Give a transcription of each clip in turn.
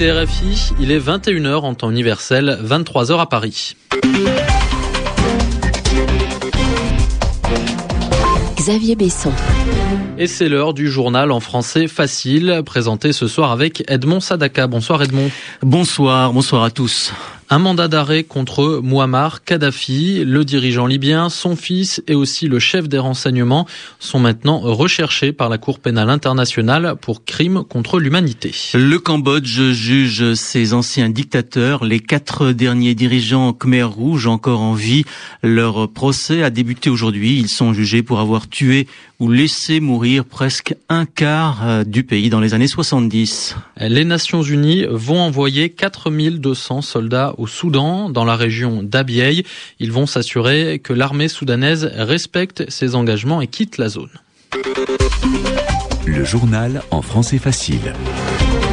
écoutez RFI, il est 21h en temps universel, 23h à Paris. Xavier Besson. Et c'est l'heure du journal en français facile, présenté ce soir avec Edmond Sadaka. Bonsoir Edmond. Bonsoir, bonsoir à tous. Un mandat d'arrêt contre Muammar Kadhafi, le dirigeant libyen, son fils et aussi le chef des renseignements sont maintenant recherchés par la Cour pénale internationale pour crimes contre l'humanité. Le Cambodge juge ses anciens dictateurs, les quatre derniers dirigeants Khmer Rouge encore en vie. Leur procès a débuté aujourd'hui. Ils sont jugés pour avoir tué ou laissé mourir presque un quart euh, du pays dans les années 70. Les Nations Unies vont envoyer 4200 soldats au Soudan, dans la région d'Abyei. Ils vont s'assurer que l'armée soudanaise respecte ses engagements et quitte la zone. Le journal en français facile.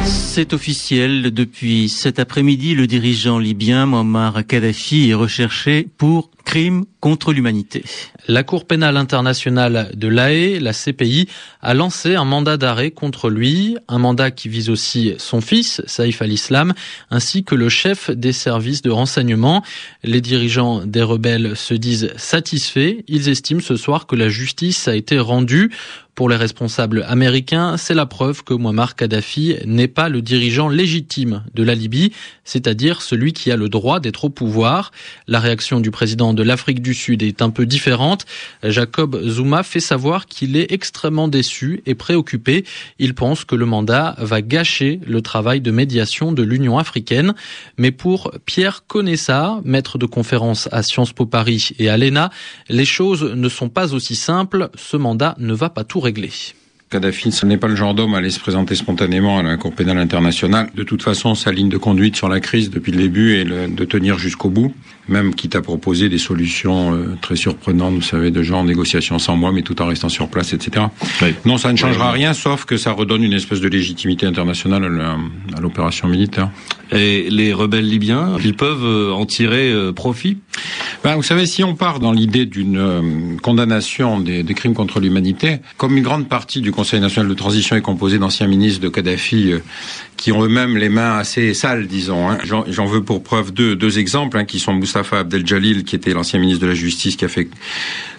C'est officiel. Depuis cet après-midi, le dirigeant libyen Muammar Kadhafi est recherché pour crimes contre l'humanité. La Cour pénale internationale de l'AE, la CPI, a lancé un mandat d'arrêt contre lui, un mandat qui vise aussi son fils, Saïf al-Islam, ainsi que le chef des services de renseignement. Les dirigeants des rebelles se disent satisfaits. Ils estiment ce soir que la justice a été rendue. Pour les responsables américains, c'est la preuve que Muammar Kadhafi n'est pas le dirigeant légitime de la Libye, c'est-à-dire celui qui a le droit d'être au pouvoir. La réaction du président de l'Afrique du Sud est un peu différente. Jacob Zuma fait savoir qu'il est extrêmement déçu et préoccupé. Il pense que le mandat va gâcher le travail de médiation de l'Union africaine. Mais pour Pierre Conessa, maître de conférence à Sciences Po Paris et à l'ENA, les choses ne sont pas aussi simples. Ce mandat ne va pas tout Kadhafi, ce n'est pas le genre d'homme à aller se présenter spontanément à la Cour pénale internationale. De toute façon, sa ligne de conduite sur la crise depuis le début est de tenir jusqu'au bout, même quitte à proposer des solutions euh, très surprenantes, vous savez, de gens en négociation sans moi, mais tout en restant sur place, etc. Oui. Non, ça ne changera rien, sauf que ça redonne une espèce de légitimité internationale à l'opération militaire. Et les rebelles libyens, ils peuvent euh, en tirer euh, profit? Ben, vous savez, si on part dans l'idée d'une euh, condamnation des, des crimes contre l'humanité, comme une grande partie du Conseil national de transition est composée d'anciens ministres de Kadhafi euh, qui ont eux-mêmes les mains assez sales, disons. hein. J'en j'en veux pour preuve deux, deux exemples, hein, qui sont Mustafa Abdel Jalil, qui était l'ancien ministre de la Justice, qui a fait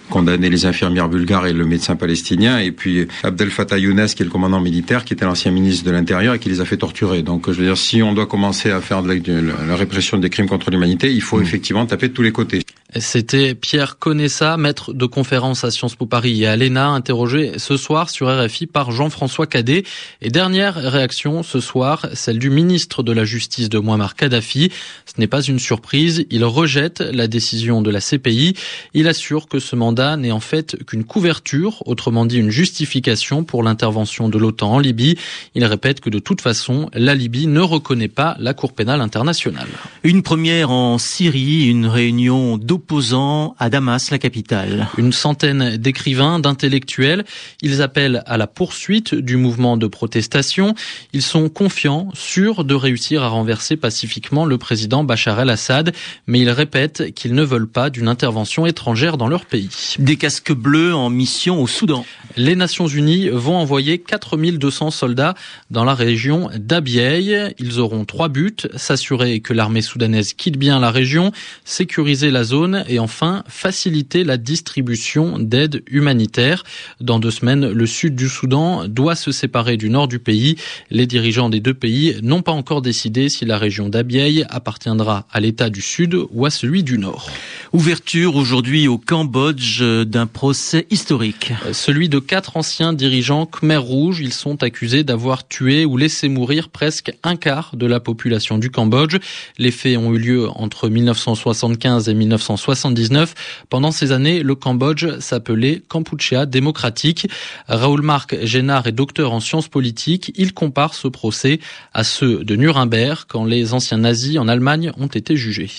condamner les infirmières bulgares et le médecin palestinien, et puis Abdel Fattah Younes, qui est le commandant militaire, qui était l'ancien ministre de l'Intérieur et qui les a fait torturer. Donc, je veux dire, si on doit commencer à faire de la, de la- la répression des crimes contre l'humanité, il faut effectivement taper de tous les côtés. C'était Pierre Conessa, maître de conférence à Sciences Po Paris et à l'ENA, interrogé ce soir sur RFI par Jean-François Cadet. Et dernière réaction ce soir, celle du ministre de la Justice de Muammar Kadhafi. Ce n'est pas une surprise, il rejette la décision de la CPI. Il assure que ce mandat n'est en fait qu'une couverture, autrement dit une justification pour l'intervention de l'OTAN en Libye. Il répète que de toute façon, la Libye ne reconnaît pas la Cour pénale internationale. Une première en Syrie, une réunion d'opposants à Damas, la capitale. Une centaine d'écrivains, d'intellectuels. Ils appellent à la poursuite du mouvement de protestation. Ils sont confiants, sûrs de réussir à renverser pacifiquement le président Bachar el-Assad, mais ils répètent qu'ils ne veulent pas d'une intervention étrangère dans leur pays. Des casques bleus en mission au Soudan. Les Nations Unies vont envoyer 4200 soldats dans la région d'Abyei. Ils auront trois buts, s'assurer que l'armée soudanaise quitte bien la région, sécuriser la zone et enfin faciliter la distribution d'aide humanitaire. Dans deux semaines, le sud du Soudan doit se séparer du nord du pays. Les dirigeants des deux pays n'ont pas encore décidé si la région d'Abyei appartiendra à l'État du Sud ou à celui du Nord. Ouverture aujourd'hui au Cambodge d'un procès historique. Celui de quatre anciens dirigeants Khmer Rouge. Ils sont accusés d'avoir tué ou laissé mourir presque un quart de la population du Cambodge. Les faits ont eu lieu entre 1975 et 1979. Pendant ces années, le Cambodge s'appelait Kampuchea démocratique. Raoul Marc Génard est docteur en sciences politiques. Il compare ce procès à ceux de Nuremberg quand les anciens nazis en Allemagne ont été jugés.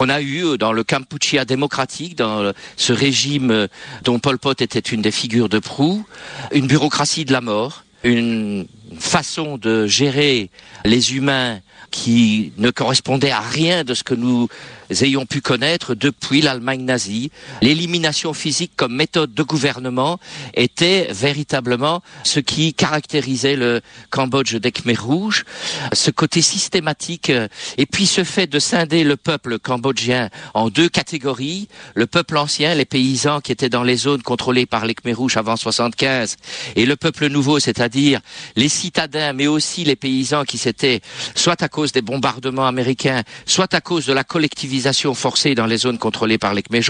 On a eu dans le Kampuchea démocratique, dans ce régime dont Pol Pot était une des figures de proue, une bureaucratie de la mort, une façon de gérer les humains qui ne correspondait à rien de ce que nous ayons pu connaître depuis l'Allemagne nazie. L'élimination physique comme méthode de gouvernement était véritablement ce qui caractérisait le Cambodge des Khmer rouges, ce côté systématique et puis ce fait de scinder le peuple cambodgien en deux catégories, le peuple ancien, les paysans qui étaient dans les zones contrôlées par les Khmer rouges avant 75 et le peuple nouveau, c'est-à-dire les citadins mais aussi les paysans qui s'étaient soit à cause des bombardements américains, soit à cause de la collectivisation forcée dans les zones contrôlées par les Khmer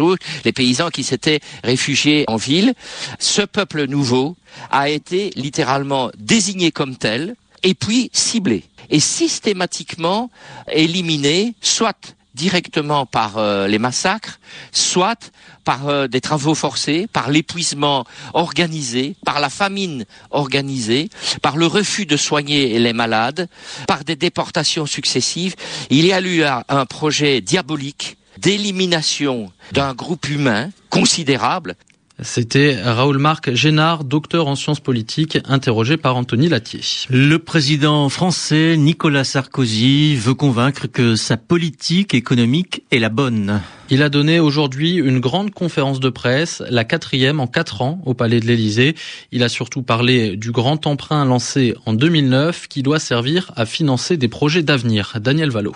les paysans qui s'étaient réfugiés en ville. Ce peuple nouveau a été littéralement désigné comme tel et puis ciblé et systématiquement éliminé, soit directement par euh, les massacres, soit par euh, des travaux forcés, par l'épuisement organisé, par la famine organisée, par le refus de soigner les malades, par des déportations successives. Il y a eu un projet diabolique d'élimination d'un groupe humain considérable c'était Raoul Marc Génard, docteur en sciences politiques, interrogé par Anthony Latier. Le président français Nicolas Sarkozy veut convaincre que sa politique économique est la bonne. Il a donné aujourd'hui une grande conférence de presse, la quatrième en quatre ans au Palais de l'Élysée. Il a surtout parlé du grand emprunt lancé en 2009 qui doit servir à financer des projets d'avenir. Daniel Valo.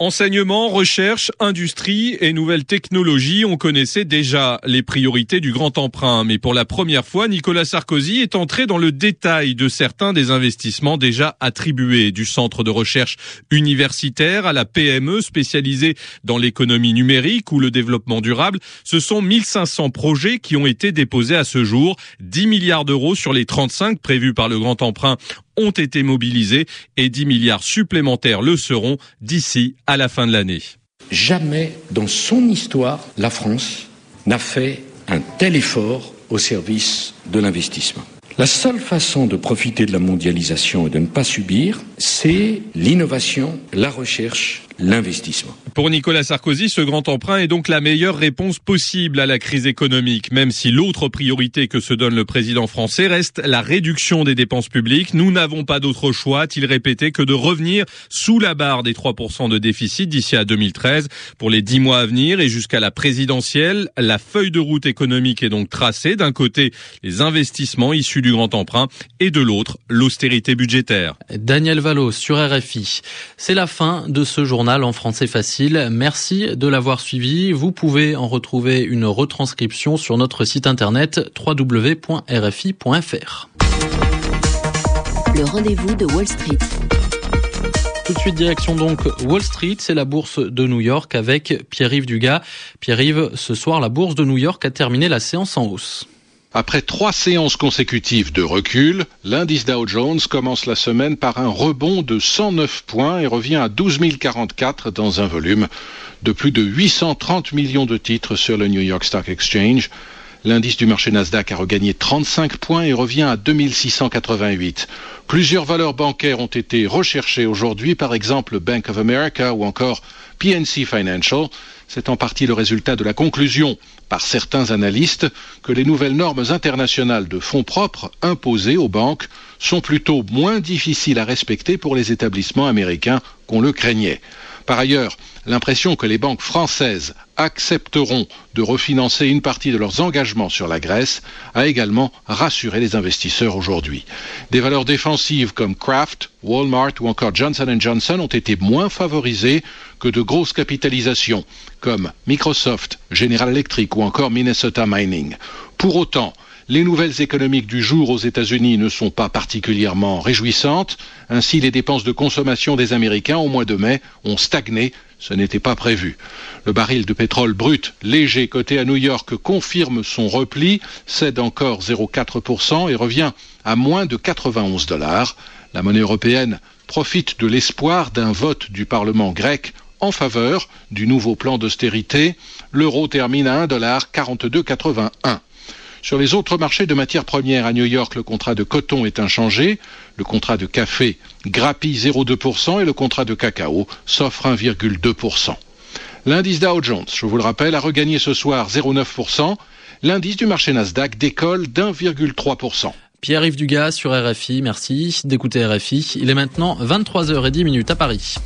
Enseignement, recherche, industrie et nouvelles technologies, on connaissait déjà les priorités du grand emprunt. Mais pour la première fois, Nicolas Sarkozy est entré dans le détail de certains des investissements déjà attribués, du centre de recherche universitaire à la PME spécialisée dans l'économie numérique ou le développement durable. Ce sont 1500 projets qui ont été déposés à ce jour, 10 milliards d'euros sur les 35 prévus par le grand emprunt ont été mobilisés et 10 milliards supplémentaires le seront d'ici à la fin de l'année. Jamais dans son histoire, la France n'a fait un tel effort au service de l'investissement. La seule façon de profiter de la mondialisation et de ne pas subir, c'est l'innovation, la recherche l'investissement. Pour Nicolas Sarkozy, ce grand emprunt est donc la meilleure réponse possible à la crise économique, même si l'autre priorité que se donne le président français reste la réduction des dépenses publiques. Nous n'avons pas d'autre choix, a-t-il répété, que de revenir sous la barre des 3% de déficit d'ici à 2013 pour les 10 mois à venir et jusqu'à la présidentielle. La feuille de route économique est donc tracée. D'un côté, les investissements issus du grand emprunt et de l'autre, l'austérité budgétaire. Daniel Valo sur RFI. C'est la fin de ce journal en français facile. Merci de l'avoir suivi. Vous pouvez en retrouver une retranscription sur notre site internet www.rfi.fr. Le rendez-vous de Wall Street. Tout de suite, direction donc Wall Street, c'est la bourse de New York avec Pierre-Yves Dugas. Pierre-Yves, ce soir, la bourse de New York a terminé la séance en hausse. Après trois séances consécutives de recul, l'indice Dow Jones commence la semaine par un rebond de 109 points et revient à 12 044 dans un volume de plus de 830 millions de titres sur le New York Stock Exchange. L'indice du marché Nasdaq a regagné 35 points et revient à 2688. Plusieurs valeurs bancaires ont été recherchées aujourd'hui, par exemple Bank of America ou encore PNC Financial. C'est en partie le résultat de la conclusion par certains analystes que les nouvelles normes internationales de fonds propres imposées aux banques sont plutôt moins difficiles à respecter pour les établissements américains qu'on le craignait. Par ailleurs, l'impression que les banques françaises accepteront de refinancer une partie de leurs engagements sur la Grèce a également rassuré les investisseurs aujourd'hui. Des valeurs défensives comme Kraft, Walmart ou encore Johnson Johnson ont été moins favorisées que de grosses capitalisations comme Microsoft, General Electric ou encore Minnesota Mining. Pour autant, les nouvelles économiques du jour aux États-Unis ne sont pas particulièrement réjouissantes. Ainsi, les dépenses de consommation des Américains au mois de mai ont stagné. Ce n'était pas prévu. Le baril de pétrole brut léger coté à New York confirme son repli, cède encore 0,4% et revient à moins de 91 dollars. La monnaie européenne profite de l'espoir d'un vote du Parlement grec en faveur du nouveau plan d'austérité. L'euro termine à 1,4281. Sur les autres marchés de matières premières à New York, le contrat de coton est inchangé, le contrat de café grappille 0,2% et le contrat de cacao s'offre 1,2%. L'indice Dow Jones, je vous le rappelle, a regagné ce soir 0,9%. L'indice du marché Nasdaq décolle d'1,3%. Pierre-Yves Dugas sur RFI, merci d'écouter RFI. Il est maintenant 23h10 à Paris.